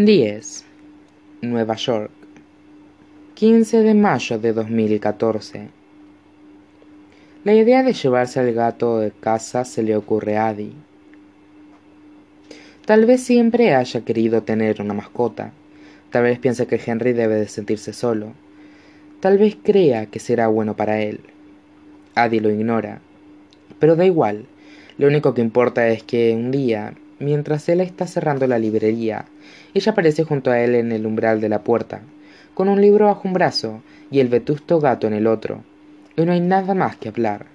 10. Nueva York. 15 de mayo de 2014. La idea de llevarse al gato de casa se le ocurre a Adi. Tal vez siempre haya querido tener una mascota. Tal vez piense que Henry debe de sentirse solo. Tal vez crea que será bueno para él. Adi lo ignora. Pero da igual. Lo único que importa es que un día, mientras él está cerrando la librería, ella aparece junto a él en el umbral de la puerta, con un libro bajo un brazo y el vetusto gato en el otro, y no hay nada más que hablar.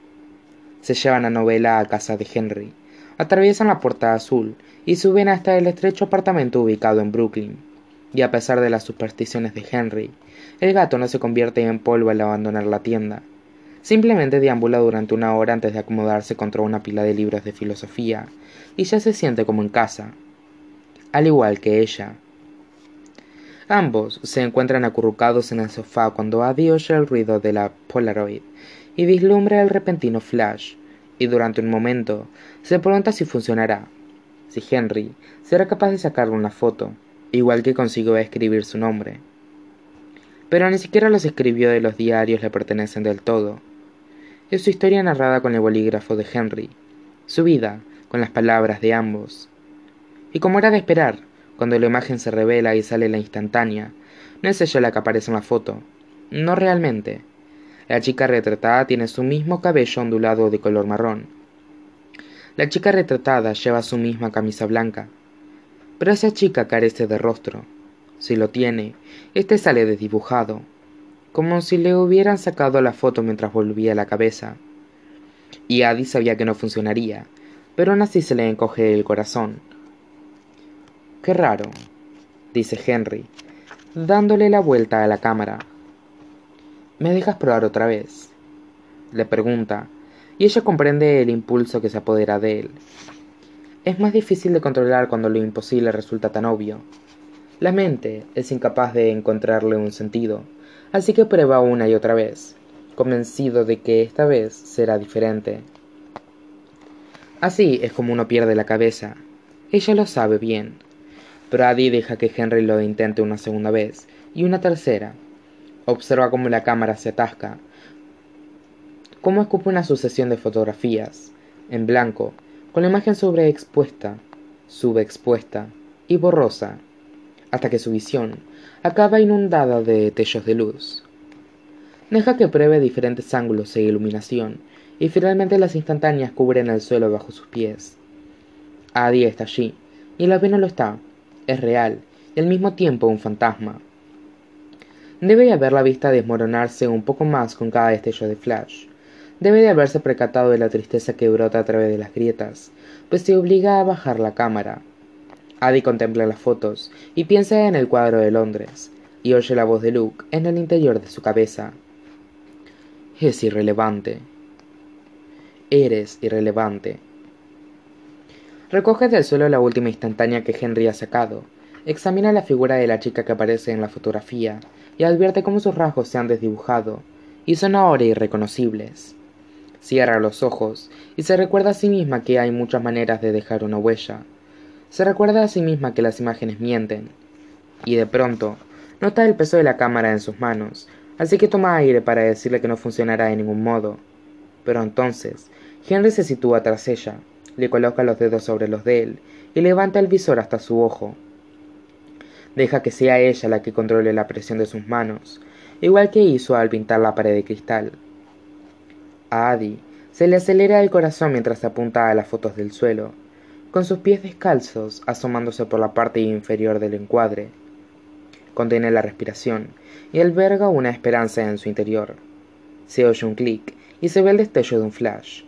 Se llevan la novela a casa de Henry, atraviesan la puerta azul y suben hasta el estrecho apartamento ubicado en Brooklyn. Y a pesar de las supersticiones de Henry, el gato no se convierte en polvo al abandonar la tienda. Simplemente deambula durante una hora antes de acomodarse contra una pila de libros de filosofía y ya se siente como en casa al igual que ella. Ambos se encuentran acurrucados en el sofá cuando Adi oye el ruido de la Polaroid y vislumbra el repentino flash, y durante un momento se pregunta si funcionará, si Henry será capaz de sacarle una foto, igual que consiguió escribir su nombre. Pero ni siquiera los escribió de los diarios le pertenecen del todo. Es su historia narrada con el bolígrafo de Henry, su vida con las palabras de ambos, y como era de esperar, cuando la imagen se revela y sale la instantánea, no es ella la que aparece en la foto. No realmente. La chica retratada tiene su mismo cabello ondulado de color marrón. La chica retratada lleva su misma camisa blanca. Pero esa chica carece de rostro. Si lo tiene, este sale desdibujado, como si le hubieran sacado la foto mientras volvía la cabeza. Y Adi sabía que no funcionaría, pero aún así se le encoge el corazón Qué raro, dice Henry, dándole la vuelta a la cámara. ¿Me dejas probar otra vez? le pregunta, y ella comprende el impulso que se apodera de él. Es más difícil de controlar cuando lo imposible resulta tan obvio. La mente es incapaz de encontrarle un sentido, así que prueba una y otra vez, convencido de que esta vez será diferente. Así es como uno pierde la cabeza. Ella lo sabe bien. Brady deja que Henry lo intente una segunda vez y una tercera. Observa cómo la cámara se atasca, cómo escupe una sucesión de fotografías, en blanco, con la imagen sobreexpuesta, subexpuesta y borrosa, hasta que su visión acaba inundada de destellos de luz. Deja que pruebe diferentes ángulos e iluminación, y finalmente las instantáneas cubren el suelo bajo sus pies. Adi está allí, y la no lo está, es real y al mismo tiempo un fantasma. Debe de haberla vista desmoronarse un poco más con cada destello de flash. Debe de haberse percatado de la tristeza que brota a través de las grietas, pues se obliga a bajar la cámara. Adi contempla las fotos y piensa en el cuadro de Londres, y oye la voz de Luke en el interior de su cabeza. Es irrelevante. Eres irrelevante. Recoge del suelo la última instantánea que Henry ha sacado. Examina la figura de la chica que aparece en la fotografía y advierte cómo sus rasgos se han desdibujado y son ahora irreconocibles. Cierra los ojos y se recuerda a sí misma que hay muchas maneras de dejar una huella. Se recuerda a sí misma que las imágenes mienten. Y de pronto, nota el peso de la cámara en sus manos, así que toma aire para decirle que no funcionará de ningún modo. Pero entonces, Henry se sitúa tras ella, le coloca los dedos sobre los de él y levanta el visor hasta su ojo. Deja que sea ella la que controle la presión de sus manos, igual que hizo al pintar la pared de cristal. A Adi se le acelera el corazón mientras apunta a las fotos del suelo, con sus pies descalzos asomándose por la parte inferior del encuadre. Contiene la respiración y alberga una esperanza en su interior. Se oye un clic y se ve el destello de un flash.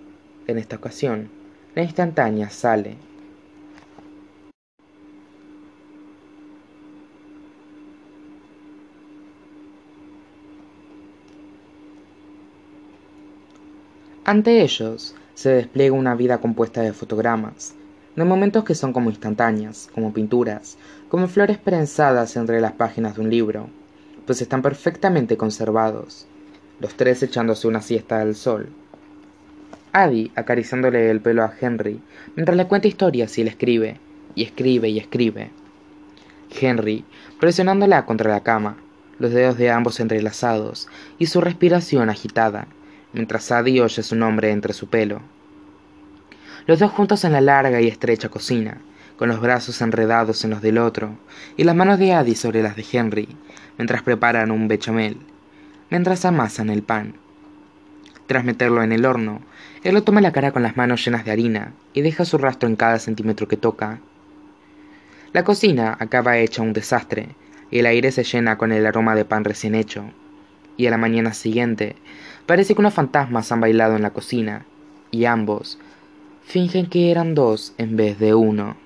En esta ocasión, la instantánea sale. Ante ellos se despliega una vida compuesta de fotogramas, de momentos que son como instantáneas, como pinturas, como flores prensadas entre las páginas de un libro, pues están perfectamente conservados, los tres echándose una siesta al sol, Adi acariciándole el pelo a Henry, mientras le cuenta historias y le escribe, y escribe y escribe. Henry, presionándola contra la cama, los dedos de ambos entrelazados y su respiración agitada, mientras Sadie oye su nombre entre su pelo. Los dos juntos en la larga y estrecha cocina, con los brazos enredados en los del otro y las manos de Addie sobre las de Henry, mientras preparan un bechamel, mientras amasan el pan. Tras meterlo en el horno, él lo toma la cara con las manos llenas de harina y deja su rastro en cada centímetro que toca. La cocina acaba hecha un desastre y el aire se llena con el aroma de pan recién hecho. Y a la mañana siguiente parece que unos fantasmas han bailado en la cocina y ambos fingen que eran dos en vez de uno.